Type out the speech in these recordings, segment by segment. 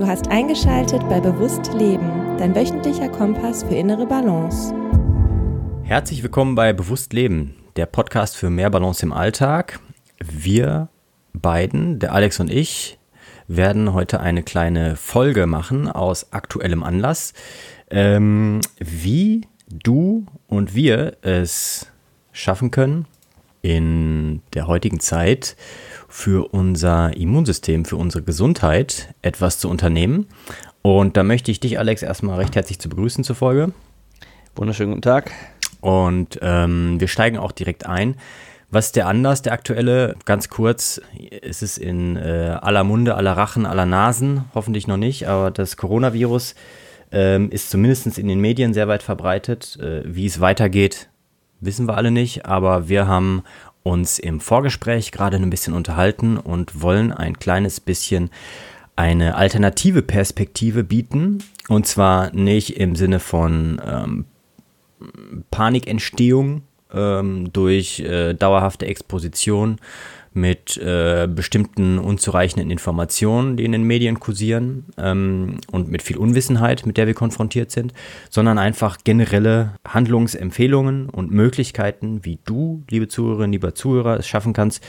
Du hast eingeschaltet bei Bewusst Leben, dein wöchentlicher Kompass für innere Balance. Herzlich willkommen bei Bewusst Leben, der Podcast für mehr Balance im Alltag. Wir beiden, der Alex und ich, werden heute eine kleine Folge machen aus aktuellem Anlass, ähm, wie du und wir es schaffen können, in der heutigen Zeit für unser Immunsystem, für unsere Gesundheit etwas zu unternehmen. Und da möchte ich dich, Alex, erstmal recht herzlich zu begrüßen zur Folge. Wunderschönen guten Tag. Und ähm, wir steigen auch direkt ein. Was ist der Anlass, der aktuelle? Ganz kurz, ist es in äh, aller Munde, aller Rachen, aller Nasen, hoffentlich noch nicht, aber das Coronavirus ähm, ist zumindest in den Medien sehr weit verbreitet. Äh, wie es weitergeht, wissen wir alle nicht, aber wir haben uns im Vorgespräch gerade ein bisschen unterhalten und wollen ein kleines bisschen eine alternative Perspektive bieten. Und zwar nicht im Sinne von ähm, Panikentstehung ähm, durch äh, dauerhafte Exposition mit äh, bestimmten unzureichenden Informationen, die in den Medien kursieren ähm, und mit viel Unwissenheit, mit der wir konfrontiert sind, sondern einfach generelle Handlungsempfehlungen und Möglichkeiten, wie du, liebe Zuhörerinnen, lieber Zuhörer, es schaffen kannst,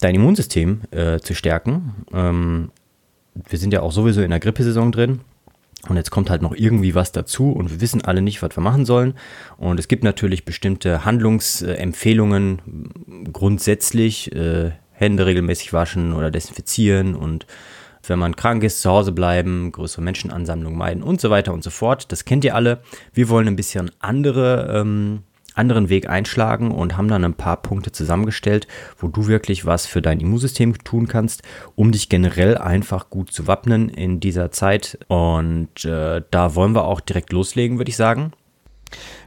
dein Immunsystem äh, zu stärken. Ähm, wir sind ja auch sowieso in der Grippesaison drin. Und jetzt kommt halt noch irgendwie was dazu und wir wissen alle nicht, was wir machen sollen. Und es gibt natürlich bestimmte Handlungsempfehlungen grundsätzlich. Äh, Hände regelmäßig waschen oder desinfizieren und wenn man krank ist, zu Hause bleiben, größere Menschenansammlungen meiden und so weiter und so fort. Das kennt ihr alle. Wir wollen ein bisschen andere, ähm, anderen Weg einschlagen und haben dann ein paar Punkte zusammengestellt, wo du wirklich was für dein Immunsystem tun kannst, um dich generell einfach gut zu wappnen in dieser Zeit. Und äh, da wollen wir auch direkt loslegen, würde ich sagen.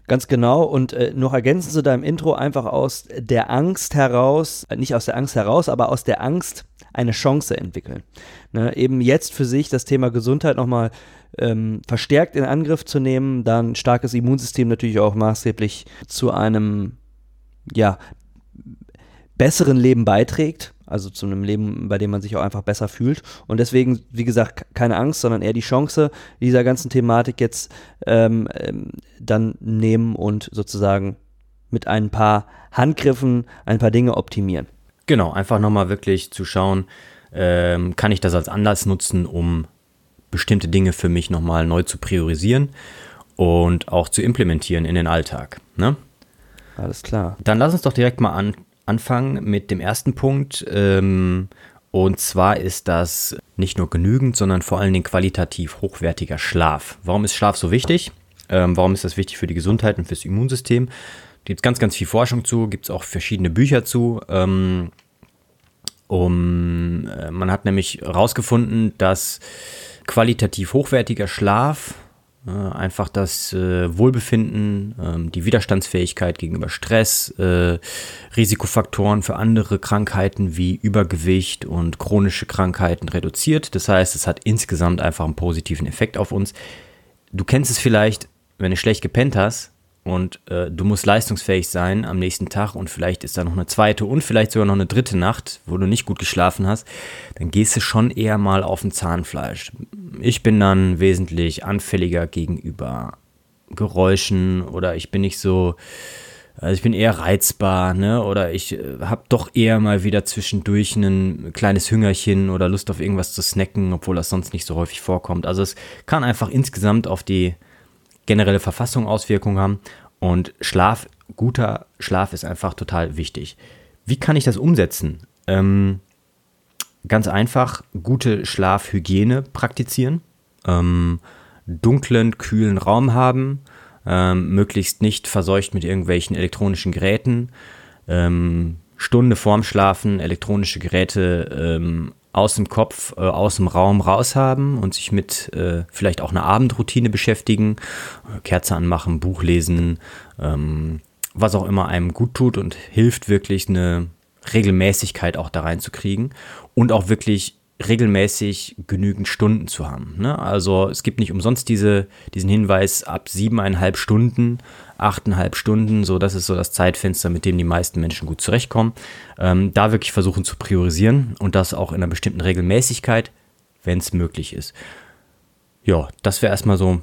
Ganz genau. Und äh, noch ergänzen zu deinem Intro einfach aus der Angst heraus, äh, nicht aus der Angst heraus, aber aus der Angst eine Chance entwickeln. Ne, eben jetzt für sich das Thema Gesundheit nochmal ähm, verstärkt in Angriff zu nehmen, dann ein starkes Immunsystem natürlich auch maßgeblich zu einem ja, besseren Leben beiträgt, also zu einem Leben, bei dem man sich auch einfach besser fühlt. Und deswegen, wie gesagt, keine Angst, sondern eher die Chance, dieser ganzen Thematik jetzt ähm, ähm, dann nehmen und sozusagen mit ein paar Handgriffen ein paar Dinge optimieren. Genau, einfach nochmal wirklich zu schauen, ähm, kann ich das als Anlass nutzen, um bestimmte Dinge für mich nochmal neu zu priorisieren und auch zu implementieren in den Alltag. Ne? Alles klar. Dann lass uns doch direkt mal an, anfangen mit dem ersten Punkt. Ähm, und zwar ist das nicht nur genügend, sondern vor allen Dingen qualitativ hochwertiger Schlaf. Warum ist Schlaf so wichtig? Ähm, warum ist das wichtig für die Gesundheit und fürs Immunsystem? Gibt es ganz, ganz viel Forschung zu, gibt es auch verschiedene Bücher zu. Ähm, um, äh, man hat nämlich herausgefunden, dass qualitativ hochwertiger Schlaf einfach das äh, Wohlbefinden, ähm, die Widerstandsfähigkeit gegenüber Stress, äh, Risikofaktoren für andere Krankheiten wie Übergewicht und chronische Krankheiten reduziert. Das heißt, es hat insgesamt einfach einen positiven Effekt auf uns. Du kennst es vielleicht, wenn du schlecht gepennt hast, und äh, du musst leistungsfähig sein am nächsten Tag und vielleicht ist da noch eine zweite und vielleicht sogar noch eine dritte Nacht, wo du nicht gut geschlafen hast, dann gehst du schon eher mal auf ein Zahnfleisch. Ich bin dann wesentlich anfälliger gegenüber Geräuschen oder ich bin nicht so, also ich bin eher reizbar, ne? Oder ich äh, habe doch eher mal wieder zwischendurch ein kleines Hüngerchen oder Lust auf irgendwas zu snacken, obwohl das sonst nicht so häufig vorkommt. Also es kann einfach insgesamt auf die generelle Verfassung Auswirkungen haben. Und Schlaf, guter Schlaf ist einfach total wichtig. Wie kann ich das umsetzen? Ähm, ganz einfach, gute Schlafhygiene praktizieren, ähm, dunklen, kühlen Raum haben, ähm, möglichst nicht verseucht mit irgendwelchen elektronischen Geräten, ähm, Stunde vorm Schlafen elektronische Geräte ähm, aus dem Kopf, äh, aus dem Raum raus haben und sich mit äh, vielleicht auch einer Abendroutine beschäftigen, Kerze anmachen, Buch lesen, ähm, was auch immer einem gut tut und hilft wirklich eine Regelmäßigkeit auch da reinzukriegen und auch wirklich regelmäßig genügend Stunden zu haben. Ne? Also es gibt nicht umsonst diese, diesen Hinweis ab siebeneinhalb Stunden, achteinhalb Stunden, so das ist so das Zeitfenster, mit dem die meisten Menschen gut zurechtkommen. Ähm, da wirklich versuchen zu priorisieren und das auch in einer bestimmten Regelmäßigkeit. wenn es möglich ist. Ja, das wäre erstmal so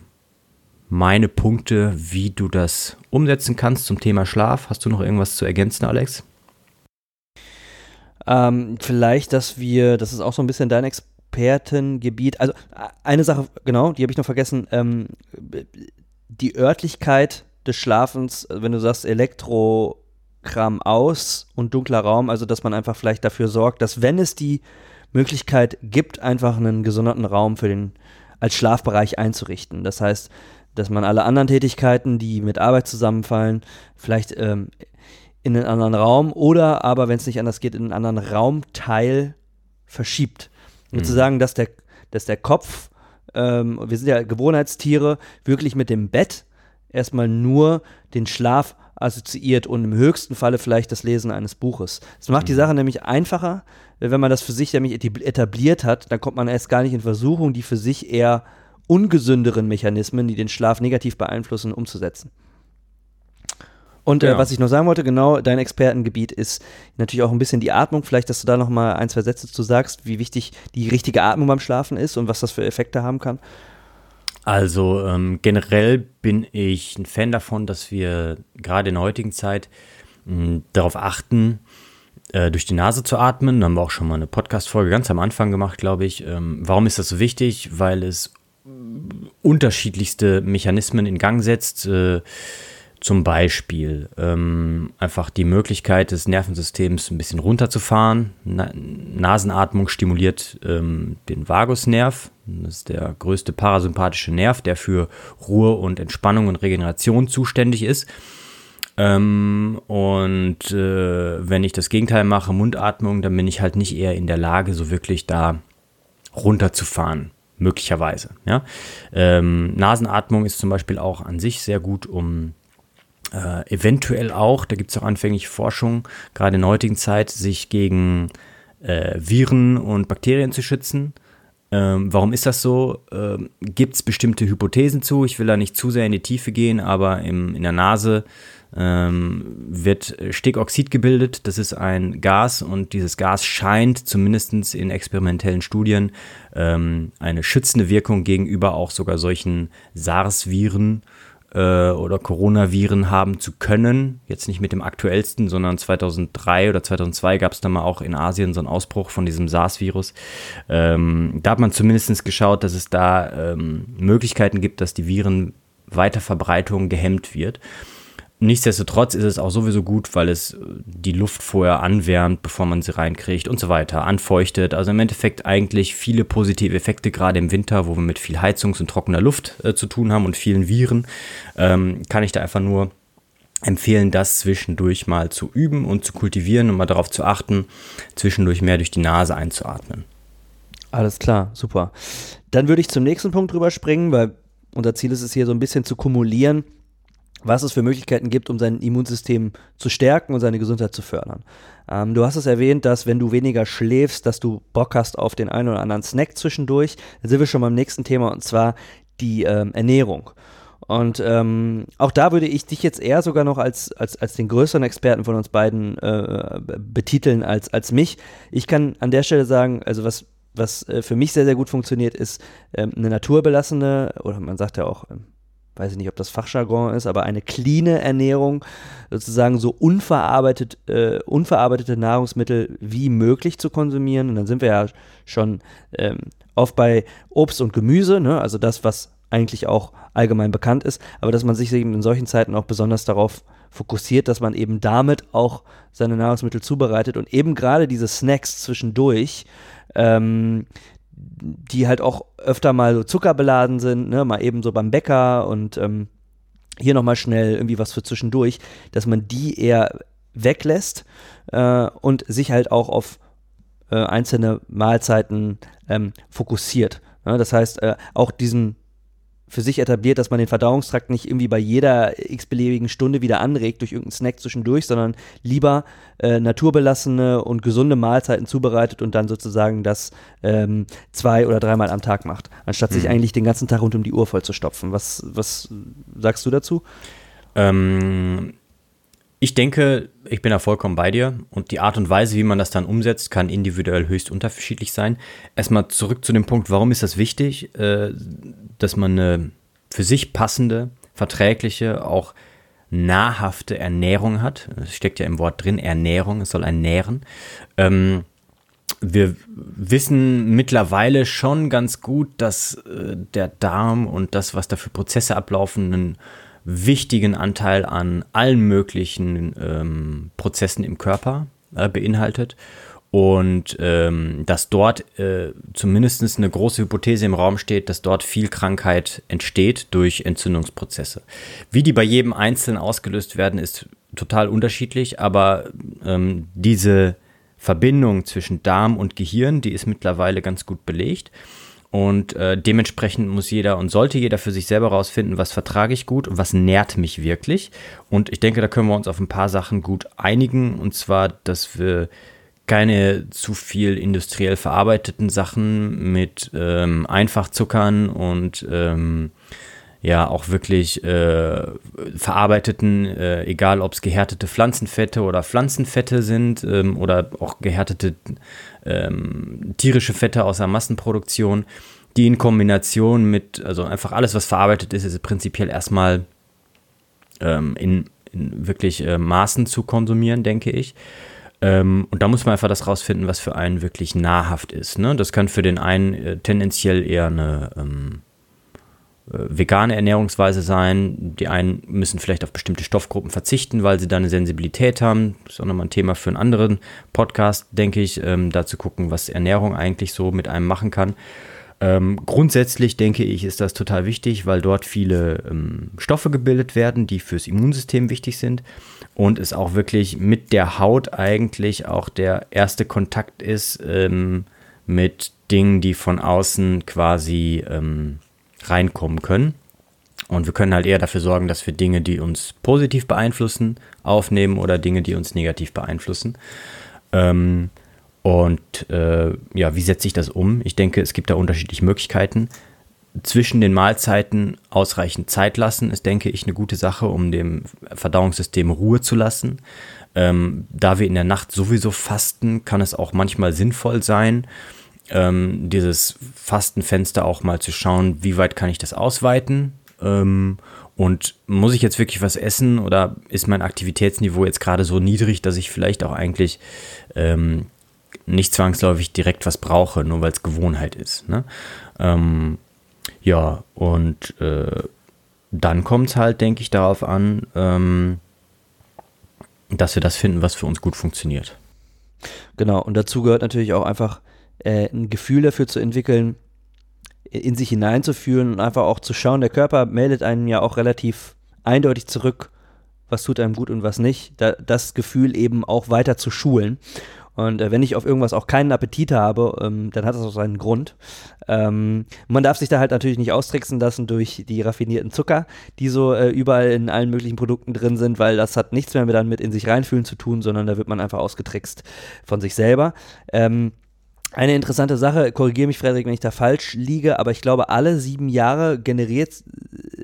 meine Punkte, wie du das umsetzen kannst zum Thema Schlaf. Hast du noch irgendwas zu ergänzen, Alex? Ähm, vielleicht, dass wir, das ist auch so ein bisschen dein Expertengebiet. Also eine Sache, genau, die habe ich noch vergessen. Ähm, die Örtlichkeit des Schlafens, wenn du sagst Elektrokram aus und dunkler Raum, also dass man einfach vielleicht dafür sorgt, dass wenn es die Möglichkeit gibt, einfach einen gesonderten Raum für den als Schlafbereich einzurichten. Das heißt, dass man alle anderen Tätigkeiten, die mit Arbeit zusammenfallen, vielleicht ähm, in einen anderen Raum oder aber, wenn es nicht anders geht, in einen anderen Raumteil verschiebt. Mhm. sagen, dass der, dass der Kopf, ähm, wir sind ja Gewohnheitstiere, wirklich mit dem Bett erstmal nur den Schlaf assoziiert und im höchsten Falle vielleicht das Lesen eines Buches. Das macht mhm. die Sache nämlich einfacher, wenn man das für sich nämlich etabliert hat, dann kommt man erst gar nicht in Versuchung, die für sich eher ungesünderen Mechanismen, die den Schlaf negativ beeinflussen, umzusetzen. Und äh, ja. was ich noch sagen wollte, genau, dein Expertengebiet ist natürlich auch ein bisschen die Atmung. Vielleicht, dass du da noch mal ein, zwei Sätze zu sagst, wie wichtig die richtige Atmung beim Schlafen ist und was das für Effekte haben kann. Also ähm, generell bin ich ein Fan davon, dass wir gerade in der heutigen Zeit mh, darauf achten, äh, durch die Nase zu atmen. Da haben wir auch schon mal eine Podcast-Folge ganz am Anfang gemacht, glaube ich. Ähm, warum ist das so wichtig? Weil es unterschiedlichste Mechanismen in Gang setzt. Äh, zum Beispiel ähm, einfach die Möglichkeit des Nervensystems ein bisschen runterzufahren. Na Nasenatmung stimuliert ähm, den Vagusnerv. Das ist der größte parasympathische Nerv, der für Ruhe und Entspannung und Regeneration zuständig ist. Ähm, und äh, wenn ich das Gegenteil mache, Mundatmung, dann bin ich halt nicht eher in der Lage, so wirklich da runterzufahren möglicherweise. Ja? Ähm, Nasenatmung ist zum Beispiel auch an sich sehr gut, um äh, eventuell auch, da gibt es auch anfängliche Forschung, gerade in der heutigen Zeit, sich gegen äh, Viren und Bakterien zu schützen. Ähm, warum ist das so? Ähm, gibt es bestimmte Hypothesen zu? Ich will da nicht zu sehr in die Tiefe gehen, aber im, in der Nase ähm, wird Stickoxid gebildet. Das ist ein Gas und dieses Gas scheint zumindest in experimentellen Studien ähm, eine schützende Wirkung gegenüber auch sogar solchen SARS-Viren äh, oder Coronaviren haben zu können. Jetzt nicht mit dem aktuellsten, sondern 2003 oder 2002 gab es da mal auch in Asien so einen Ausbruch von diesem SARS-Virus. Ähm, da hat man zumindest geschaut, dass es da ähm, Möglichkeiten gibt, dass die Virenweiterverbreitung gehemmt wird. Nichtsdestotrotz ist es auch sowieso gut, weil es die Luft vorher anwärmt, bevor man sie reinkriegt und so weiter, anfeuchtet. Also im Endeffekt eigentlich viele positive Effekte, gerade im Winter, wo wir mit viel Heizungs- und trockener Luft äh, zu tun haben und vielen Viren, ähm, kann ich da einfach nur empfehlen, das zwischendurch mal zu üben und zu kultivieren und mal darauf zu achten, zwischendurch mehr durch die Nase einzuatmen. Alles klar, super. Dann würde ich zum nächsten Punkt drüber springen, weil unser Ziel ist es hier so ein bisschen zu kumulieren was es für Möglichkeiten gibt, um sein Immunsystem zu stärken und seine Gesundheit zu fördern. Ähm, du hast es erwähnt, dass wenn du weniger schläfst, dass du Bock hast auf den einen oder anderen Snack zwischendurch. Da sind wir schon beim nächsten Thema und zwar die ähm, Ernährung. Und ähm, auch da würde ich dich jetzt eher sogar noch als, als, als den größeren Experten von uns beiden äh, betiteln als, als mich. Ich kann an der Stelle sagen, also was, was äh, für mich sehr, sehr gut funktioniert, ist ähm, eine naturbelassene, oder man sagt ja auch ähm, weiß ich nicht, ob das Fachjargon ist, aber eine clean Ernährung, sozusagen so unverarbeitet, äh, unverarbeitete Nahrungsmittel wie möglich zu konsumieren. Und dann sind wir ja schon ähm, oft bei Obst und Gemüse, ne? also das, was eigentlich auch allgemein bekannt ist, aber dass man sich eben in solchen Zeiten auch besonders darauf fokussiert, dass man eben damit auch seine Nahrungsmittel zubereitet und eben gerade diese Snacks zwischendurch, ähm, die halt auch öfter mal so zuckerbeladen sind, ne, mal eben so beim Bäcker und ähm, hier nochmal schnell irgendwie was für zwischendurch, dass man die eher weglässt äh, und sich halt auch auf äh, einzelne Mahlzeiten ähm, fokussiert. Ne? Das heißt, äh, auch diesen für sich etabliert, dass man den Verdauungstrakt nicht irgendwie bei jeder x-beliebigen Stunde wieder anregt durch irgendeinen Snack zwischendurch, sondern lieber äh, naturbelassene und gesunde Mahlzeiten zubereitet und dann sozusagen das ähm, zwei oder dreimal am Tag macht, anstatt mhm. sich eigentlich den ganzen Tag rund um die Uhr voll zu stopfen. Was, was sagst du dazu? Ähm, ich denke, ich bin da vollkommen bei dir und die Art und Weise, wie man das dann umsetzt, kann individuell höchst unterschiedlich sein. Erstmal zurück zu dem Punkt, warum ist das wichtig, äh, dass man eine für sich passende, verträgliche, auch nahrhafte Ernährung hat. Es steckt ja im Wort drin, Ernährung, es soll ernähren. Ähm, wir wissen mittlerweile schon ganz gut, dass äh, der Darm und das, was da für Prozesse ablaufen, einen wichtigen Anteil an allen möglichen ähm, Prozessen im Körper äh, beinhaltet. Und ähm, dass dort äh, zumindest eine große Hypothese im Raum steht, dass dort viel Krankheit entsteht durch Entzündungsprozesse. Wie die bei jedem Einzelnen ausgelöst werden, ist total unterschiedlich, aber ähm, diese Verbindung zwischen Darm und Gehirn, die ist mittlerweile ganz gut belegt. Und äh, dementsprechend muss jeder und sollte jeder für sich selber rausfinden, was vertrage ich gut und was nährt mich wirklich. Und ich denke, da können wir uns auf ein paar Sachen gut einigen. Und zwar, dass wir keine zu viel industriell verarbeiteten Sachen mit ähm, Einfachzuckern und ähm, ja auch wirklich äh, verarbeiteten, äh, egal ob es gehärtete Pflanzenfette oder Pflanzenfette sind ähm, oder auch gehärtete ähm, tierische Fette aus der Massenproduktion, die in Kombination mit, also einfach alles, was verarbeitet ist, ist prinzipiell erstmal ähm, in, in, wirklich äh, Maßen zu konsumieren, denke ich. Ähm, und da muss man einfach das rausfinden, was für einen wirklich nahrhaft ist. Ne? Das kann für den einen äh, tendenziell eher eine ähm, äh, vegane Ernährungsweise sein. Die einen müssen vielleicht auf bestimmte Stoffgruppen verzichten, weil sie da eine Sensibilität haben. Das ist auch nochmal ein Thema für einen anderen Podcast, denke ich, ähm, da zu gucken, was Ernährung eigentlich so mit einem machen kann. Ähm, grundsätzlich denke ich, ist das total wichtig, weil dort viele ähm, Stoffe gebildet werden, die fürs Immunsystem wichtig sind und es auch wirklich mit der Haut eigentlich auch der erste Kontakt ist ähm, mit Dingen, die von außen quasi ähm, reinkommen können. Und wir können halt eher dafür sorgen, dass wir Dinge, die uns positiv beeinflussen, aufnehmen oder Dinge, die uns negativ beeinflussen. Ähm, und äh, ja, wie setze ich das um? Ich denke, es gibt da unterschiedliche Möglichkeiten. Zwischen den Mahlzeiten ausreichend Zeit lassen ist, denke ich, eine gute Sache, um dem Verdauungssystem Ruhe zu lassen. Ähm, da wir in der Nacht sowieso fasten, kann es auch manchmal sinnvoll sein, ähm, dieses Fastenfenster auch mal zu schauen, wie weit kann ich das ausweiten ähm, und muss ich jetzt wirklich was essen oder ist mein Aktivitätsniveau jetzt gerade so niedrig, dass ich vielleicht auch eigentlich ähm, nicht zwangsläufig direkt was brauche, nur weil es Gewohnheit ist. Ne? Ähm, ja, und äh, dann kommt es halt, denke ich, darauf an, ähm, dass wir das finden, was für uns gut funktioniert. Genau, und dazu gehört natürlich auch einfach äh, ein Gefühl dafür zu entwickeln, in sich hineinzufühlen und einfach auch zu schauen. Der Körper meldet einem ja auch relativ eindeutig zurück, was tut einem gut und was nicht. Da, das Gefühl eben auch weiter zu schulen. Und äh, wenn ich auf irgendwas auch keinen Appetit habe, ähm, dann hat das auch seinen Grund. Ähm, man darf sich da halt natürlich nicht austricksen lassen durch die raffinierten Zucker, die so äh, überall in allen möglichen Produkten drin sind, weil das hat nichts mehr mit dann mit in sich reinfühlen zu tun, sondern da wird man einfach ausgetrickst von sich selber. Ähm, eine interessante Sache, korrigiere mich, Frederik, wenn ich da falsch liege, aber ich glaube, alle sieben Jahre generiert,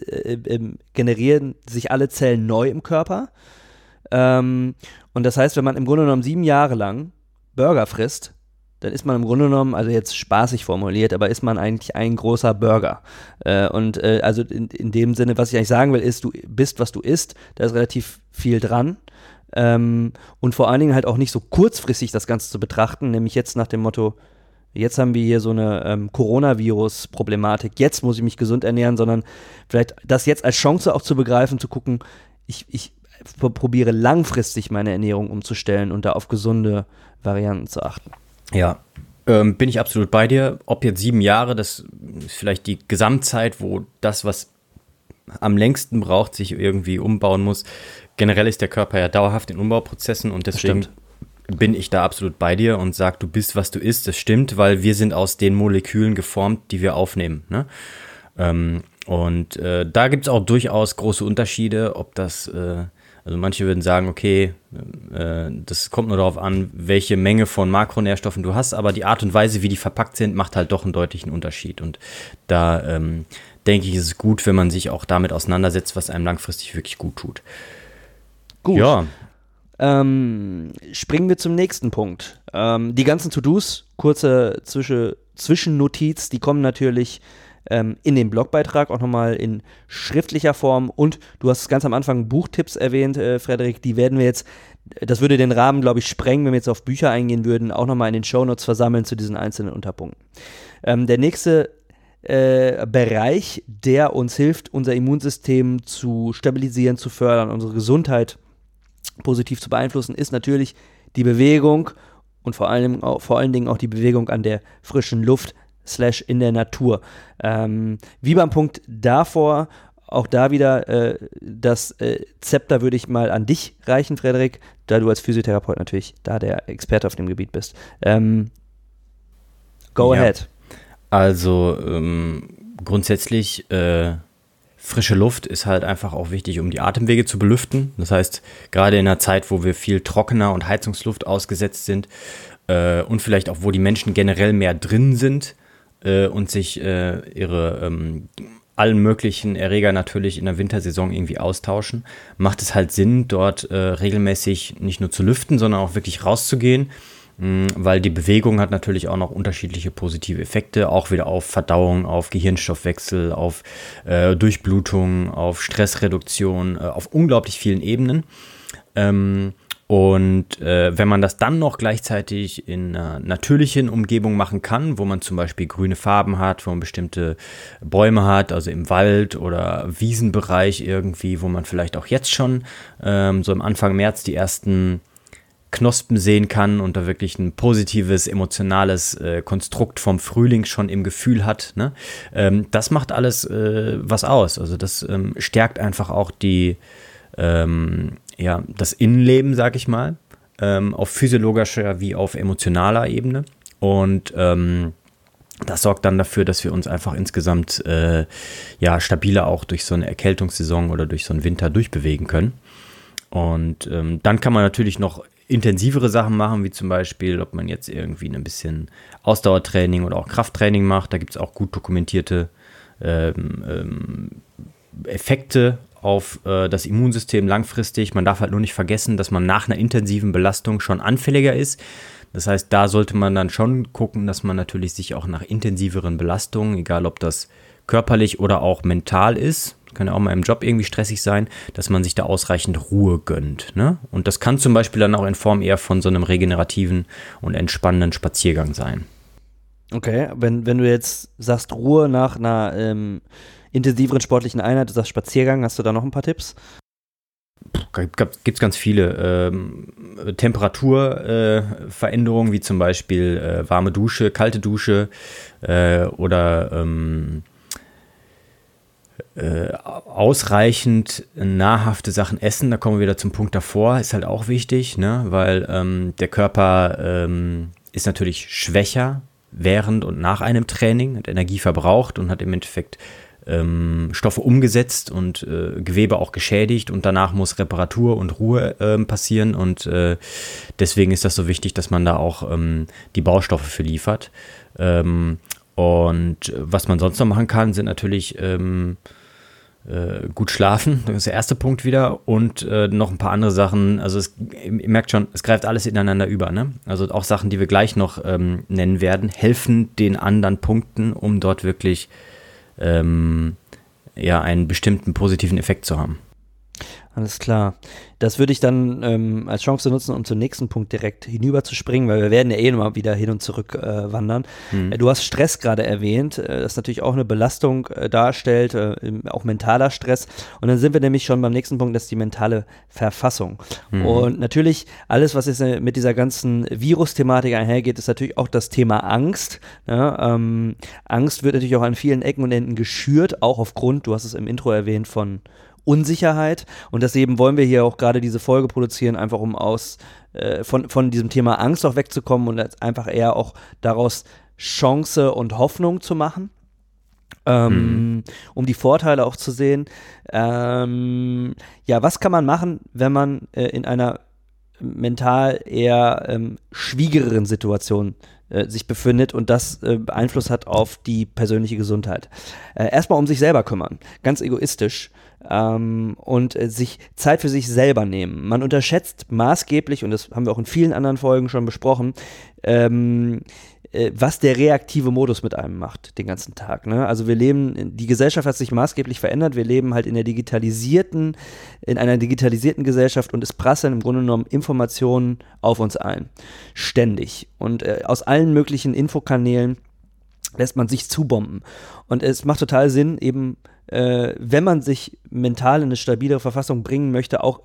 äh, äh, generieren sich alle Zellen neu im Körper. Ähm, und das heißt, wenn man im Grunde genommen sieben Jahre lang Burger frisst, dann ist man im Grunde genommen, also jetzt spaßig formuliert, aber ist man eigentlich ein großer Burger. Äh, und äh, also in, in dem Sinne, was ich eigentlich sagen will, ist, du bist, was du isst, da ist relativ viel dran. Ähm, und vor allen Dingen halt auch nicht so kurzfristig das Ganze zu betrachten, nämlich jetzt nach dem Motto, jetzt haben wir hier so eine ähm, Coronavirus-Problematik, jetzt muss ich mich gesund ernähren, sondern vielleicht das jetzt als Chance auch zu begreifen, zu gucken, ich, ich probiere langfristig meine Ernährung umzustellen und da auf gesunde Varianten zu achten. Ja, ähm, bin ich absolut bei dir. Ob jetzt sieben Jahre, das ist vielleicht die Gesamtzeit, wo das, was am längsten braucht, sich irgendwie umbauen muss. Generell ist der Körper ja dauerhaft in Umbauprozessen und deswegen bin ich da absolut bei dir und sag, du bist, was du isst. Das stimmt, weil wir sind aus den Molekülen geformt, die wir aufnehmen. Ne? Ähm, und äh, da gibt es auch durchaus große Unterschiede, ob das, äh, also manche würden sagen, okay, äh, das kommt nur darauf an, welche Menge von Makronährstoffen du hast, aber die Art und Weise, wie die verpackt sind, macht halt doch einen deutlichen Unterschied. Und da ähm, denke ich, ist es gut, wenn man sich auch damit auseinandersetzt, was einem langfristig wirklich gut tut. Gut. Ja. Ähm, springen wir zum nächsten Punkt. Ähm, die ganzen To-Dos, kurze Zwischen Zwischennotiz, die kommen natürlich ähm, in dem Blogbeitrag auch nochmal in schriftlicher Form. Und du hast ganz am Anfang Buchtipps erwähnt, äh, Frederik. Die werden wir jetzt, das würde den Rahmen, glaube ich, sprengen, wenn wir jetzt auf Bücher eingehen würden, auch nochmal in den Shownotes versammeln zu diesen einzelnen Unterpunkten. Ähm, der nächste äh, Bereich, der uns hilft, unser Immunsystem zu stabilisieren, zu fördern, unsere Gesundheit positiv zu beeinflussen, ist natürlich die Bewegung und vor allem vor allen Dingen auch die Bewegung an der frischen Luft slash in der Natur. Ähm, wie beim Punkt davor, auch da wieder äh, das äh, Zepter würde ich mal an dich reichen, Frederik, da du als Physiotherapeut natürlich da der Experte auf dem Gebiet bist. Ähm, go ja. ahead. Also ähm, grundsätzlich äh, frische Luft ist halt einfach auch wichtig, um die Atemwege zu belüften. Das heißt, gerade in einer Zeit, wo wir viel trockener und Heizungsluft ausgesetzt sind äh, und vielleicht auch, wo die Menschen generell mehr drin sind äh, und sich äh, ihre ähm, allen möglichen Erreger natürlich in der Wintersaison irgendwie austauschen, macht es halt Sinn, dort äh, regelmäßig nicht nur zu lüften, sondern auch wirklich rauszugehen weil die Bewegung hat natürlich auch noch unterschiedliche positive Effekte, auch wieder auf Verdauung, auf Gehirnstoffwechsel, auf äh, Durchblutung, auf Stressreduktion, äh, auf unglaublich vielen Ebenen. Ähm, und äh, wenn man das dann noch gleichzeitig in einer natürlichen Umgebung machen kann, wo man zum Beispiel grüne Farben hat, wo man bestimmte Bäume hat, also im Wald oder Wiesenbereich irgendwie, wo man vielleicht auch jetzt schon ähm, so im Anfang März die ersten Knospen sehen kann und da wirklich ein positives, emotionales äh, Konstrukt vom Frühling schon im Gefühl hat. Ne? Ähm, das macht alles äh, was aus. Also das ähm, stärkt einfach auch die, ähm, ja, das Innenleben, sag ich mal, ähm, auf physiologischer wie auf emotionaler Ebene. Und ähm, das sorgt dann dafür, dass wir uns einfach insgesamt äh, ja, stabiler auch durch so eine Erkältungssaison oder durch so einen Winter durchbewegen können. Und ähm, dann kann man natürlich noch intensivere Sachen machen, wie zum Beispiel, ob man jetzt irgendwie ein bisschen Ausdauertraining oder auch Krafttraining macht. Da gibt es auch gut dokumentierte ähm, ähm, Effekte auf äh, das Immunsystem langfristig. Man darf halt nur nicht vergessen, dass man nach einer intensiven Belastung schon anfälliger ist. Das heißt, da sollte man dann schon gucken, dass man natürlich sich auch nach intensiveren Belastungen, egal ob das körperlich oder auch mental ist, kann ja auch mal im Job irgendwie stressig sein, dass man sich da ausreichend Ruhe gönnt. Ne? Und das kann zum Beispiel dann auch in Form eher von so einem regenerativen und entspannenden Spaziergang sein. Okay, wenn, wenn du jetzt sagst Ruhe nach einer ähm, intensiveren sportlichen Einheit, du sagst Spaziergang, hast du da noch ein paar Tipps? Gibt es ganz viele. Ähm, Temperaturveränderungen, äh, wie zum Beispiel äh, warme Dusche, kalte Dusche äh, oder ähm, äh, ausreichend nahrhafte Sachen essen, da kommen wir wieder zum Punkt davor, ist halt auch wichtig, ne? weil ähm, der Körper ähm, ist natürlich schwächer während und nach einem Training, hat Energie verbraucht und hat im Endeffekt ähm, Stoffe umgesetzt und äh, Gewebe auch geschädigt und danach muss Reparatur und Ruhe äh, passieren und äh, deswegen ist das so wichtig, dass man da auch ähm, die Baustoffe für liefert. Ähm, und was man sonst noch machen kann, sind natürlich ähm, äh, gut schlafen, das ist der erste Punkt wieder. Und äh, noch ein paar andere Sachen. Also es, ihr merkt schon, es greift alles ineinander über. Ne? Also auch Sachen, die wir gleich noch ähm, nennen werden, helfen den anderen Punkten, um dort wirklich ähm, ja, einen bestimmten positiven Effekt zu haben. Alles klar. Das würde ich dann ähm, als Chance nutzen, um zum nächsten Punkt direkt hinüber zu springen, weil wir werden ja eh nochmal wieder hin und zurück äh, wandern. Mhm. du hast Stress gerade erwähnt, äh, das natürlich auch eine Belastung äh, darstellt, äh, auch mentaler Stress. Und dann sind wir nämlich schon beim nächsten Punkt, das ist die mentale Verfassung. Mhm. Und natürlich alles, was jetzt äh, mit dieser ganzen Virus-Thematik einhergeht, ist natürlich auch das Thema Angst. Ja, ne? ähm, Angst wird natürlich auch an vielen Ecken und Enden geschürt, auch aufgrund, du hast es im Intro erwähnt, von Unsicherheit. Und deswegen wollen wir hier auch gerade diese Folge produzieren, einfach um aus äh, von, von diesem Thema Angst auch wegzukommen und einfach eher auch daraus Chance und Hoffnung zu machen. Ähm, mhm. um die Vorteile auch zu sehen. Ähm, ja, was kann man machen, wenn man äh, in einer mental eher ähm, schwierigeren Situationen äh, sich befindet und das äh, Einfluss hat auf die persönliche Gesundheit. Äh, erstmal um sich selber kümmern, ganz egoistisch ähm, und äh, sich Zeit für sich selber nehmen. Man unterschätzt maßgeblich, und das haben wir auch in vielen anderen Folgen schon besprochen, ähm, äh, was der reaktive Modus mit einem macht, den ganzen Tag. Ne? Also wir leben, die Gesellschaft hat sich maßgeblich verändert, wir leben halt in der digitalisierten, in einer digitalisierten Gesellschaft und es prasseln im Grunde genommen Informationen auf uns ein. Ständig. Und äh, aus allen möglichen Infokanälen lässt man sich zubomben. Und es macht total Sinn, eben, äh, wenn man sich mental in eine stabilere Verfassung bringen möchte, auch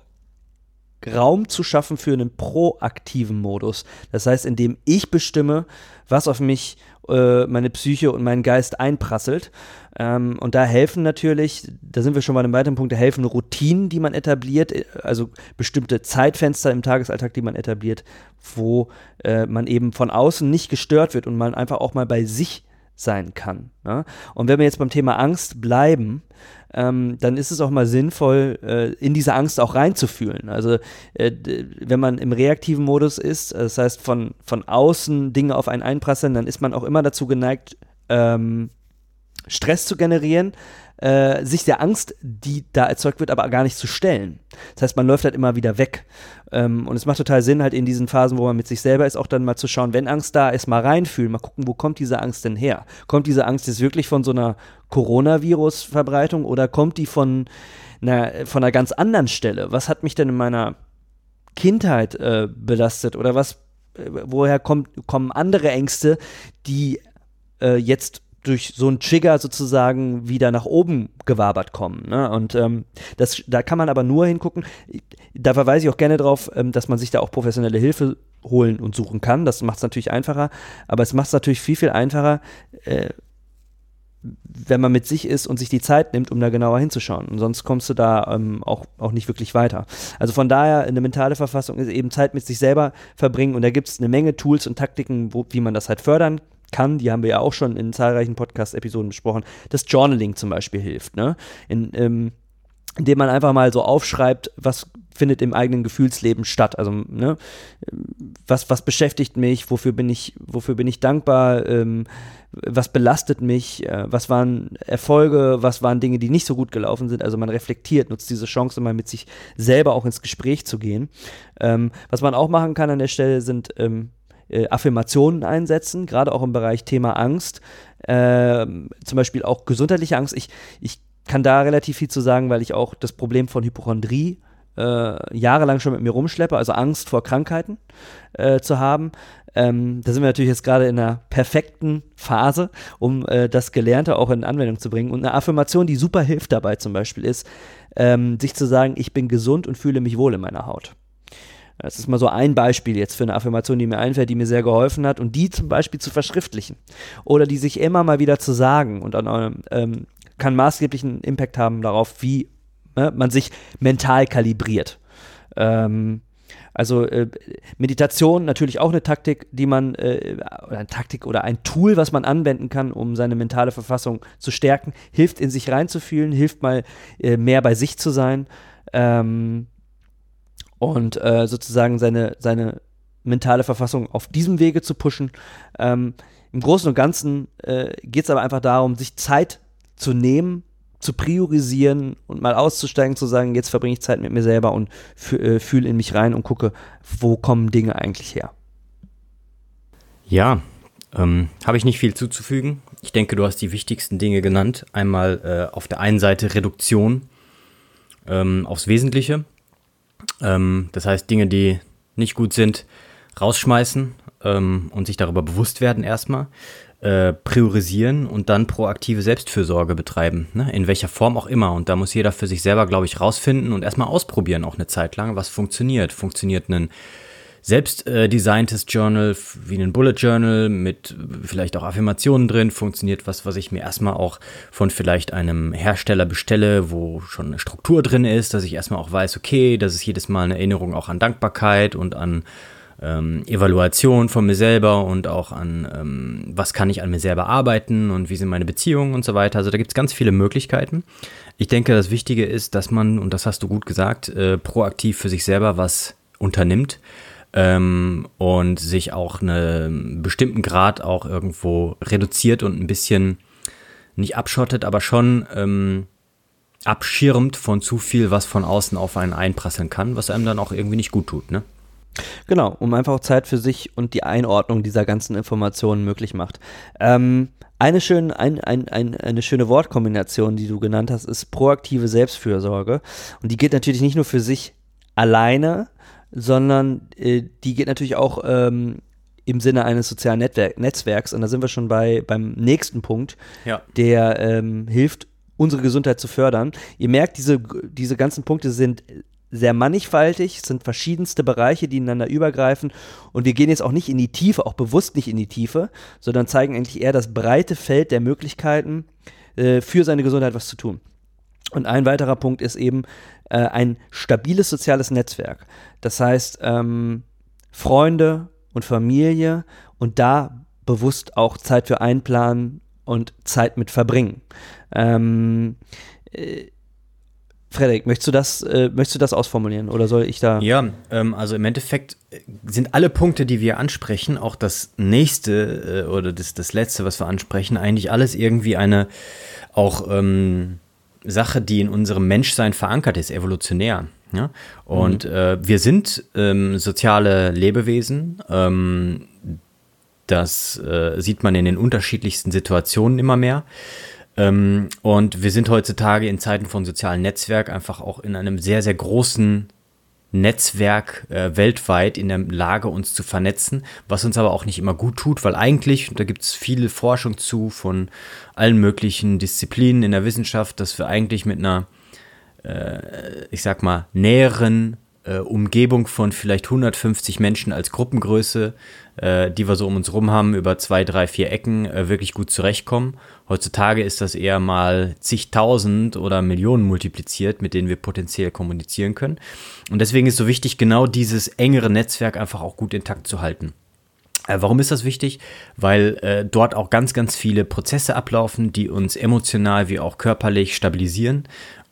Raum zu schaffen für einen proaktiven Modus. Das heißt, indem ich bestimme, was auf mich, äh, meine Psyche und meinen Geist einprasselt. Ähm, und da helfen natürlich, da sind wir schon bei einem weiteren Punkt, da helfen Routinen, die man etabliert, äh, also bestimmte Zeitfenster im Tagesalltag, die man etabliert, wo äh, man eben von außen nicht gestört wird und man einfach auch mal bei sich sein kann. Ne? Und wenn wir jetzt beim Thema Angst bleiben, ähm, dann ist es auch mal sinnvoll, äh, in diese Angst auch reinzufühlen. Also äh, wenn man im reaktiven Modus ist, das heißt von, von außen Dinge auf einen einprasseln, dann ist man auch immer dazu geneigt, ähm, Stress zu generieren, äh, sich der Angst, die da erzeugt wird, aber gar nicht zu stellen. Das heißt, man läuft halt immer wieder weg. Ähm, und es macht total Sinn, halt in diesen Phasen, wo man mit sich selber ist, auch dann mal zu schauen, wenn Angst da ist, mal reinfühlen, mal gucken, wo kommt diese Angst denn her? Kommt diese Angst jetzt wirklich von so einer Coronavirus-Verbreitung oder kommt die von einer, von einer ganz anderen Stelle? Was hat mich denn in meiner Kindheit äh, belastet oder was, äh, woher kommt, kommen andere Ängste, die äh, jetzt durch so einen Trigger sozusagen wieder nach oben gewabert kommen. Ne? Und ähm, das, da kann man aber nur hingucken. Da verweise ich auch gerne darauf, ähm, dass man sich da auch professionelle Hilfe holen und suchen kann. Das macht es natürlich einfacher. Aber es macht es natürlich viel, viel einfacher, äh, wenn man mit sich ist und sich die Zeit nimmt, um da genauer hinzuschauen. Und sonst kommst du da ähm, auch, auch nicht wirklich weiter. Also von daher, eine mentale Verfassung ist eben Zeit mit sich selber verbringen. Und da gibt es eine Menge Tools und Taktiken, wo, wie man das halt fördern kann, die haben wir ja auch schon in zahlreichen Podcast-Episoden besprochen, das Journaling zum Beispiel hilft, ne? In, ähm, indem man einfach mal so aufschreibt, was findet im eigenen Gefühlsleben statt. Also, ne, was, was beschäftigt mich, wofür bin ich, wofür bin ich dankbar, ähm, was belastet mich, äh, was waren Erfolge, was waren Dinge, die nicht so gut gelaufen sind. Also man reflektiert, nutzt diese Chance, mal mit sich selber auch ins Gespräch zu gehen. Ähm, was man auch machen kann an der Stelle sind ähm, äh, Affirmationen einsetzen, gerade auch im Bereich Thema Angst, äh, zum Beispiel auch gesundheitliche Angst. Ich, ich kann da relativ viel zu sagen, weil ich auch das Problem von Hypochondrie äh, jahrelang schon mit mir rumschleppe, also Angst vor Krankheiten äh, zu haben. Ähm, da sind wir natürlich jetzt gerade in einer perfekten Phase, um äh, das Gelernte auch in Anwendung zu bringen. Und eine Affirmation, die super hilft dabei zum Beispiel, ist, ähm, sich zu sagen, ich bin gesund und fühle mich wohl in meiner Haut. Das ist mal so ein Beispiel jetzt für eine Affirmation, die mir einfällt, die mir sehr geholfen hat und die zum Beispiel zu verschriftlichen oder die sich immer mal wieder zu sagen und dann ähm, kann maßgeblichen Impact haben darauf, wie äh, man sich mental kalibriert. Ähm, also äh, Meditation natürlich auch eine Taktik, die man, äh, oder eine Taktik oder ein Tool, was man anwenden kann, um seine mentale Verfassung zu stärken, hilft in sich reinzufühlen, hilft mal äh, mehr bei sich zu sein. Ähm, und äh, sozusagen seine, seine mentale Verfassung auf diesem Wege zu pushen. Ähm, Im Großen und Ganzen äh, geht es aber einfach darum, sich Zeit zu nehmen, zu priorisieren und mal auszusteigen, zu sagen, jetzt verbringe ich Zeit mit mir selber und äh, fühle in mich rein und gucke, wo kommen Dinge eigentlich her. Ja, ähm, habe ich nicht viel zuzufügen. Ich denke, du hast die wichtigsten Dinge genannt. Einmal äh, auf der einen Seite Reduktion ähm, aufs Wesentliche. Ähm, das heißt, Dinge, die nicht gut sind, rausschmeißen ähm, und sich darüber bewusst werden erstmal, äh, priorisieren und dann proaktive Selbstfürsorge betreiben, ne? in welcher Form auch immer. Und da muss jeder für sich selber, glaube ich, rausfinden und erstmal ausprobieren, auch eine Zeit lang, was funktioniert. Funktioniert ein selbst äh, designtes Journal wie ein Bullet Journal mit vielleicht auch Affirmationen drin funktioniert was, was ich mir erstmal auch von vielleicht einem Hersteller bestelle, wo schon eine Struktur drin ist, dass ich erstmal auch weiß, okay, das ist jedes Mal eine Erinnerung auch an Dankbarkeit und an ähm, Evaluation von mir selber und auch an, ähm, was kann ich an mir selber arbeiten und wie sind meine Beziehungen und so weiter. Also da gibt es ganz viele Möglichkeiten. Ich denke, das Wichtige ist, dass man, und das hast du gut gesagt, äh, proaktiv für sich selber was unternimmt ähm, und sich auch einen bestimmten Grad auch irgendwo reduziert und ein bisschen nicht abschottet, aber schon ähm, abschirmt von zu viel, was von außen auf einen einprasseln kann, was einem dann auch irgendwie nicht gut tut, ne? Genau, um einfach Zeit für sich und die Einordnung dieser ganzen Informationen möglich macht. Ähm, eine, schön, ein, ein, ein, eine schöne Wortkombination, die du genannt hast, ist proaktive Selbstfürsorge. Und die geht natürlich nicht nur für sich alleine, sondern äh, die geht natürlich auch ähm, im Sinne eines sozialen Netzwerk, Netzwerks. Und da sind wir schon bei, beim nächsten Punkt, ja. der ähm, hilft, unsere Gesundheit zu fördern. Ihr merkt, diese, diese ganzen Punkte sind sehr mannigfaltig, es sind verschiedenste Bereiche, die ineinander übergreifen und wir gehen jetzt auch nicht in die Tiefe, auch bewusst nicht in die Tiefe, sondern zeigen eigentlich eher das breite Feld der Möglichkeiten, äh, für seine Gesundheit was zu tun. Und ein weiterer Punkt ist eben äh, ein stabiles soziales Netzwerk. Das heißt, ähm, Freunde und Familie und da bewusst auch Zeit für einplanen und Zeit mit verbringen. Ähm, äh, Frederik, möchtest du das, äh, möchtest du das ausformulieren oder soll ich da? Ja, ähm, also im Endeffekt sind alle Punkte, die wir ansprechen, auch das nächste äh, oder das, das letzte, was wir ansprechen, eigentlich alles irgendwie eine auch ähm, Sache, die in unserem Menschsein verankert ist, evolutionär. Ja? Und mhm. äh, wir sind ähm, soziale Lebewesen. Ähm, das äh, sieht man in den unterschiedlichsten Situationen immer mehr. Ähm, und wir sind heutzutage in Zeiten von sozialen Netzwerk einfach auch in einem sehr, sehr großen Netzwerk äh, weltweit in der Lage, uns zu vernetzen, was uns aber auch nicht immer gut tut, weil eigentlich, da gibt es viele Forschung zu von allen möglichen Disziplinen in der Wissenschaft, dass wir eigentlich mit einer, äh, ich sag mal, näheren äh, Umgebung von vielleicht 150 Menschen als Gruppengröße, äh, die wir so um uns rum haben, über zwei, drei, vier Ecken, äh, wirklich gut zurechtkommen. Heutzutage ist das eher mal zigtausend oder Millionen multipliziert, mit denen wir potenziell kommunizieren können. Und deswegen ist so wichtig, genau dieses engere Netzwerk einfach auch gut intakt zu halten. Äh, warum ist das wichtig? Weil äh, dort auch ganz, ganz viele Prozesse ablaufen, die uns emotional wie auch körperlich stabilisieren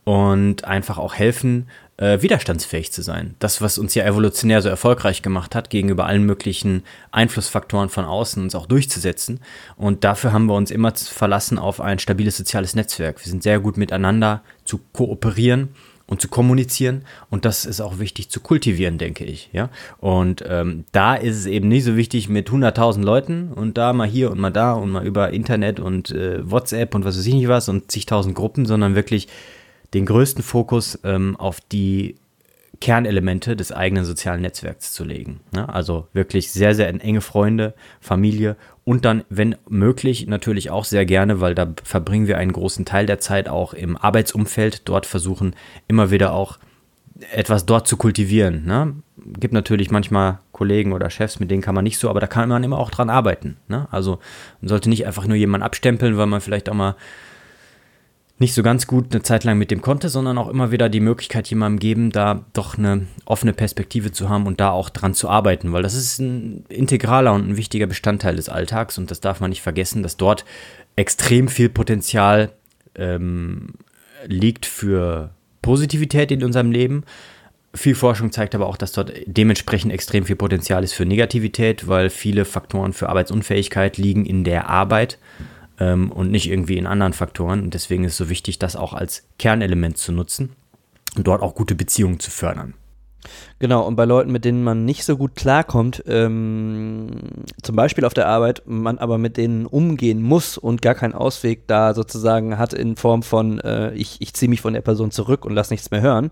und einfach auch helfen, äh, widerstandsfähig zu sein. Das, was uns ja evolutionär so erfolgreich gemacht hat, gegenüber allen möglichen Einflussfaktoren von außen uns auch durchzusetzen. Und dafür haben wir uns immer verlassen auf ein stabiles soziales Netzwerk. Wir sind sehr gut miteinander zu kooperieren und zu kommunizieren und das ist auch wichtig zu kultivieren, denke ich. Ja, und ähm, da ist es eben nicht so wichtig mit 100.000 Leuten und da mal hier und mal da und mal über Internet und äh, WhatsApp und was weiß ich nicht was und zigtausend Gruppen, sondern wirklich den größten Fokus ähm, auf die Kernelemente des eigenen sozialen Netzwerks zu legen. Ne? Also wirklich sehr, sehr enge Freunde, Familie und dann, wenn möglich, natürlich auch sehr gerne, weil da verbringen wir einen großen Teil der Zeit auch im Arbeitsumfeld, dort versuchen immer wieder auch etwas dort zu kultivieren. Ne? Gibt natürlich manchmal Kollegen oder Chefs, mit denen kann man nicht so, aber da kann man immer auch dran arbeiten. Ne? Also man sollte nicht einfach nur jemanden abstempeln, weil man vielleicht auch mal nicht so ganz gut eine Zeit lang mit dem konnte, sondern auch immer wieder die Möglichkeit jemandem geben, da doch eine offene Perspektive zu haben und da auch dran zu arbeiten, weil das ist ein integraler und ein wichtiger Bestandteil des Alltags und das darf man nicht vergessen, dass dort extrem viel Potenzial ähm, liegt für Positivität in unserem Leben. Viel Forschung zeigt aber auch, dass dort dementsprechend extrem viel Potenzial ist für Negativität, weil viele Faktoren für Arbeitsunfähigkeit liegen in der Arbeit ähm, und nicht irgendwie in anderen Faktoren. Und deswegen ist es so wichtig, das auch als Kernelement zu nutzen und dort auch gute Beziehungen zu fördern. Genau, und bei Leuten, mit denen man nicht so gut klarkommt, ähm, zum Beispiel auf der Arbeit, man aber mit denen umgehen muss und gar keinen Ausweg da sozusagen hat in Form von, äh, ich, ich ziehe mich von der Person zurück und lass nichts mehr hören,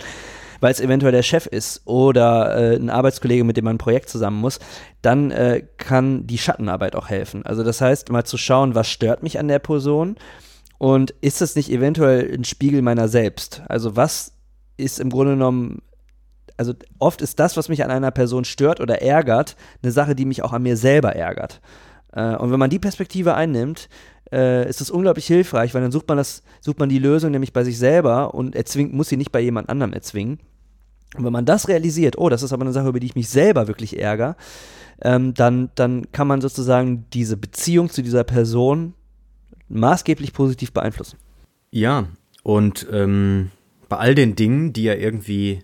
weil es eventuell der Chef ist oder äh, ein Arbeitskollege, mit dem man ein Projekt zusammen muss, dann äh, kann die Schattenarbeit auch helfen. Also das heißt, mal zu schauen, was stört mich an der Person und ist es nicht eventuell ein Spiegel meiner selbst? Also was ist im Grunde genommen also oft ist das, was mich an einer Person stört oder ärgert, eine Sache, die mich auch an mir selber ärgert. Äh, und wenn man die Perspektive einnimmt, äh, ist es unglaublich hilfreich, weil dann sucht man das, sucht man die Lösung nämlich bei sich selber und erzwingt, muss sie nicht bei jemand anderem erzwingen. Und wenn man das realisiert, oh, das ist aber eine Sache, über die ich mich selber wirklich ärgere, ähm, dann, dann kann man sozusagen diese Beziehung zu dieser Person maßgeblich positiv beeinflussen. Ja, und ähm, bei all den Dingen, die ja irgendwie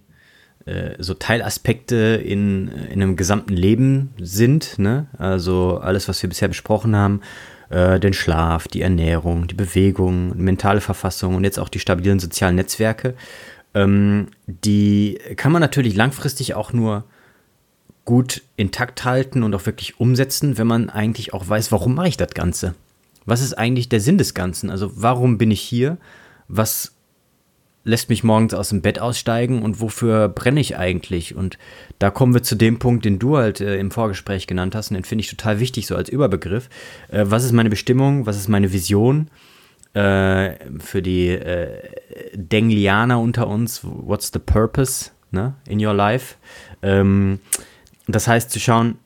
so Teilaspekte in, in einem gesamten Leben sind. Ne? Also alles, was wir bisher besprochen haben, äh, den Schlaf, die Ernährung, die Bewegung, mentale Verfassung und jetzt auch die stabilen sozialen Netzwerke, ähm, die kann man natürlich langfristig auch nur gut intakt halten und auch wirklich umsetzen, wenn man eigentlich auch weiß, warum mache ich das Ganze? Was ist eigentlich der Sinn des Ganzen? Also warum bin ich hier? Was lässt mich morgens aus dem Bett aussteigen und wofür brenne ich eigentlich? Und da kommen wir zu dem Punkt, den du halt äh, im Vorgespräch genannt hast und den finde ich total wichtig so als Überbegriff. Äh, was ist meine Bestimmung? Was ist meine Vision? Äh, für die äh, Denglianer unter uns, what's the purpose ne, in your life? Ähm, das heißt zu schauen,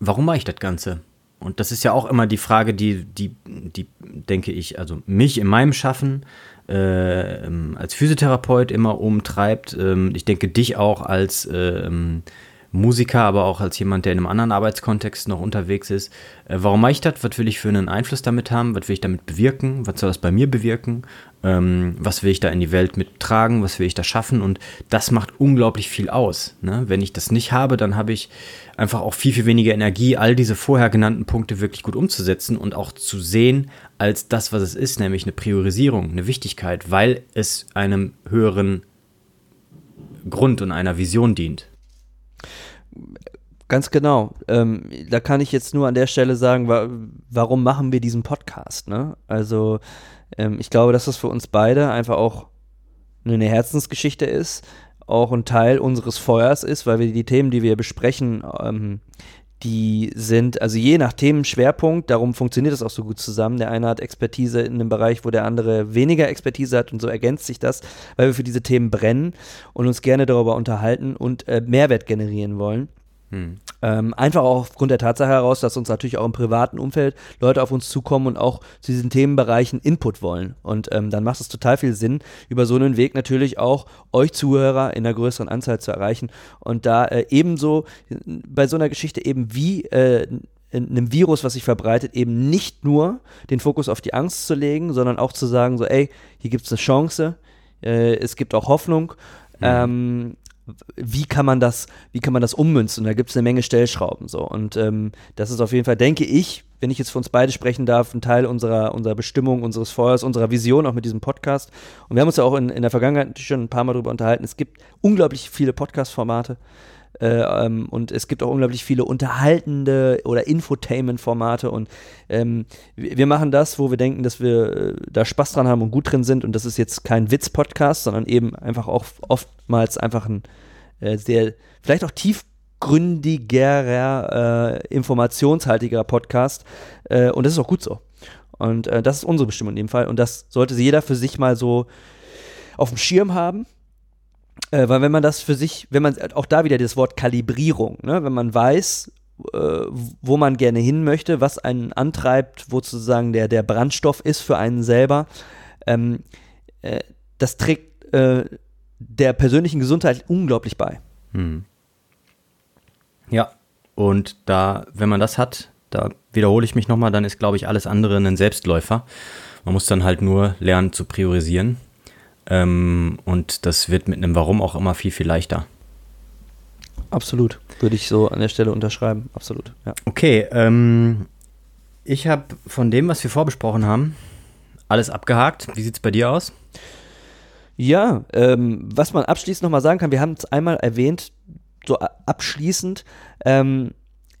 warum mache ich das Ganze? Und das ist ja auch immer die Frage, die, die, die denke ich, also mich in meinem Schaffen äh, als Physiotherapeut immer umtreibt. Ähm, ich denke dich auch als ähm, Musiker, aber auch als jemand, der in einem anderen Arbeitskontext noch unterwegs ist. Äh, warum mache ich das? Was will ich für einen Einfluss damit haben? Was will ich damit bewirken? Was soll das bei mir bewirken? Ähm, was will ich da in die Welt mittragen? Was will ich da schaffen? Und das macht unglaublich viel aus. Ne? Wenn ich das nicht habe, dann habe ich einfach auch viel, viel weniger Energie, all diese vorher genannten Punkte wirklich gut umzusetzen und auch zu sehen als das, was es ist, nämlich eine Priorisierung, eine Wichtigkeit, weil es einem höheren Grund und einer Vision dient. Ganz genau. Ähm, da kann ich jetzt nur an der Stelle sagen, wa warum machen wir diesen Podcast? Ne? Also ähm, ich glaube, dass das für uns beide einfach auch eine Herzensgeschichte ist, auch ein Teil unseres Feuers ist, weil wir die Themen, die wir besprechen, ähm, die sind, also je nach Themenschwerpunkt, darum funktioniert das auch so gut zusammen. Der eine hat Expertise in einem Bereich, wo der andere weniger Expertise hat und so ergänzt sich das, weil wir für diese Themen brennen und uns gerne darüber unterhalten und äh, Mehrwert generieren wollen. Hm. Ähm, einfach auch aufgrund der Tatsache heraus, dass uns natürlich auch im privaten Umfeld Leute auf uns zukommen und auch zu diesen Themenbereichen Input wollen. Und ähm, dann macht es total viel Sinn, über so einen Weg natürlich auch euch Zuhörer in einer größeren Anzahl zu erreichen. Und da äh, ebenso bei so einer Geschichte eben wie äh, in einem Virus, was sich verbreitet, eben nicht nur den Fokus auf die Angst zu legen, sondern auch zu sagen, so, ey, hier gibt es eine Chance, äh, es gibt auch Hoffnung. Mhm. Ähm, wie kann man das, wie kann man das ummünzen? Da gibt es eine Menge Stellschrauben so. Und ähm, das ist auf jeden Fall, denke ich, wenn ich jetzt für uns beide sprechen darf, ein Teil unserer, unserer Bestimmung, unseres Feuers, unserer Vision auch mit diesem Podcast. Und wir haben uns ja auch in, in der Vergangenheit schon ein paar Mal darüber unterhalten. Es gibt unglaublich viele Podcast-Formate. Äh, ähm, und es gibt auch unglaublich viele unterhaltende oder Infotainment-Formate und ähm, wir machen das, wo wir denken, dass wir äh, da Spaß dran haben und gut drin sind und das ist jetzt kein Witz-Podcast, sondern eben einfach auch oftmals einfach ein äh, sehr, vielleicht auch tiefgründigerer, äh, informationshaltiger Podcast äh, und das ist auch gut so. Und äh, das ist unsere Bestimmung in dem Fall und das sollte jeder für sich mal so auf dem Schirm haben äh, weil wenn man das für sich, wenn man auch da wieder das Wort Kalibrierung, ne, wenn man weiß, äh, wo man gerne hin möchte, was einen antreibt, wo sozusagen der, der Brandstoff ist für einen selber, ähm, äh, das trägt äh, der persönlichen Gesundheit unglaublich bei. Hm. Ja, und da, wenn man das hat, da wiederhole ich mich nochmal, dann ist, glaube ich, alles andere ein Selbstläufer. Man muss dann halt nur lernen zu priorisieren ähm, und das wird mit einem Warum auch immer viel, viel leichter. Absolut. Würde ich so an der Stelle unterschreiben. Absolut. Ja. Okay. Ähm, ich habe von dem, was wir vorbesprochen haben, alles abgehakt. Wie sieht es bei dir aus? Ja, ähm, was man abschließend nochmal sagen kann, wir haben es einmal erwähnt, so abschließend, ähm,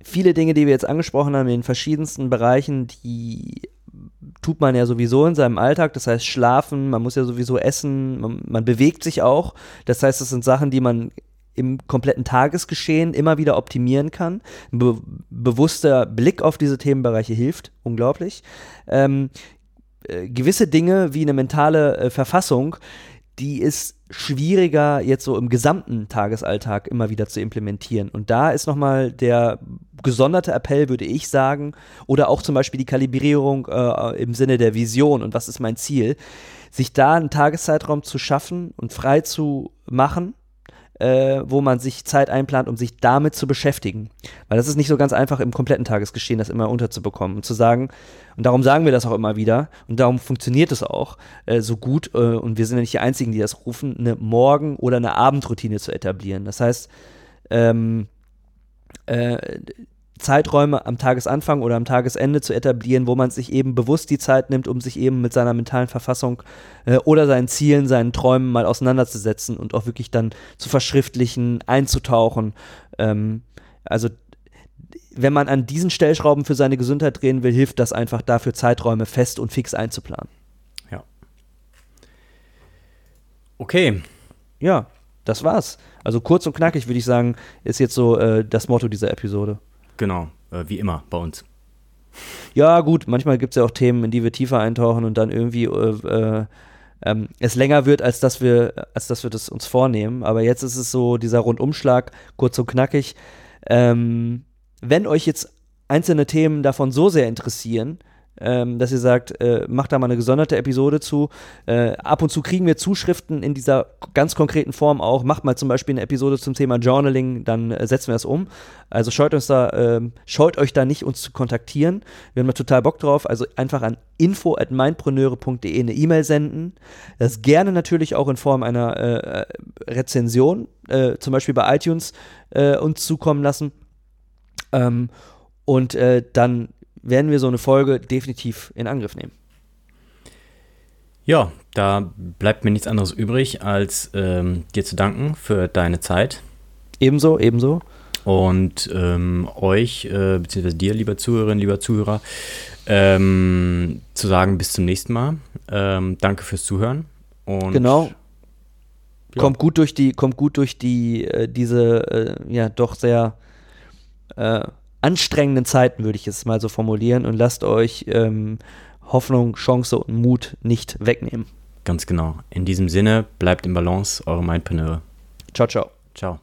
viele Dinge, die wir jetzt angesprochen haben in den verschiedensten Bereichen, die tut man ja sowieso in seinem Alltag. Das heißt, schlafen, man muss ja sowieso essen, man, man bewegt sich auch. Das heißt, das sind Sachen, die man im kompletten Tagesgeschehen immer wieder optimieren kann. Ein be bewusster Blick auf diese Themenbereiche hilft, unglaublich. Ähm, äh, gewisse Dinge wie eine mentale äh, Verfassung, die ist schwieriger jetzt so im gesamten Tagesalltag immer wieder zu implementieren. Und da ist nochmal der gesonderte Appell, würde ich sagen, oder auch zum Beispiel die Kalibrierung äh, im Sinne der Vision und was ist mein Ziel, sich da einen Tageszeitraum zu schaffen und frei zu machen, äh, wo man sich Zeit einplant, um sich damit zu beschäftigen. Weil das ist nicht so ganz einfach im kompletten Tagesgeschehen, das immer unterzubekommen und zu sagen, und darum sagen wir das auch immer wieder, und darum funktioniert es auch äh, so gut, äh, und wir sind ja nicht die Einzigen, die das rufen, eine Morgen- oder eine Abendroutine zu etablieren. Das heißt, ähm, äh, Zeiträume am Tagesanfang oder am Tagesende zu etablieren, wo man sich eben bewusst die Zeit nimmt, um sich eben mit seiner mentalen Verfassung äh, oder seinen Zielen, seinen Träumen mal auseinanderzusetzen und auch wirklich dann zu verschriftlichen, einzutauchen. Ähm, also wenn man an diesen Stellschrauben für seine Gesundheit drehen will, hilft das einfach dafür, Zeiträume fest und fix einzuplanen. Ja. Okay. Ja, das war's. Also kurz und knackig würde ich sagen, ist jetzt so äh, das Motto dieser Episode. Genau, äh, wie immer bei uns. Ja, gut, manchmal gibt es ja auch Themen, in die wir tiefer eintauchen und dann irgendwie äh, äh, ähm, es länger wird, als dass wir, als dass wir das uns vornehmen. Aber jetzt ist es so dieser Rundumschlag, kurz und knackig. Ähm, wenn euch jetzt einzelne Themen davon so sehr interessieren, ähm, dass ihr sagt, äh, macht da mal eine gesonderte Episode zu. Äh, ab und zu kriegen wir Zuschriften in dieser ganz konkreten Form auch. Macht mal zum Beispiel eine Episode zum Thema Journaling, dann äh, setzen wir das um. Also scheut uns da, ähm, scheut euch da nicht, uns zu kontaktieren. Wir haben da total Bock drauf. Also einfach an info at mindpreneure.de eine E-Mail senden. Das gerne natürlich auch in Form einer äh, Rezension, äh, zum Beispiel bei iTunes, äh, uns zukommen lassen. Ähm, und dann werden wir so eine Folge definitiv in Angriff nehmen. Ja, da bleibt mir nichts anderes übrig, als ähm, dir zu danken für deine Zeit. Ebenso, ebenso. Und ähm, euch, äh, beziehungsweise dir, lieber Zuhörerinnen, lieber Zuhörer, ähm, zu sagen, bis zum nächsten Mal. Ähm, danke fürs Zuhören. Und genau. Ja. Kommt gut durch die, kommt gut durch die, äh, diese, äh, ja, doch sehr äh, anstrengenden Zeiten, würde ich es mal so formulieren, und lasst euch ähm, Hoffnung, Chance und Mut nicht wegnehmen. Ganz genau. In diesem Sinne, bleibt im Balance, eure Mindpreneure. Ciao, ciao. Ciao.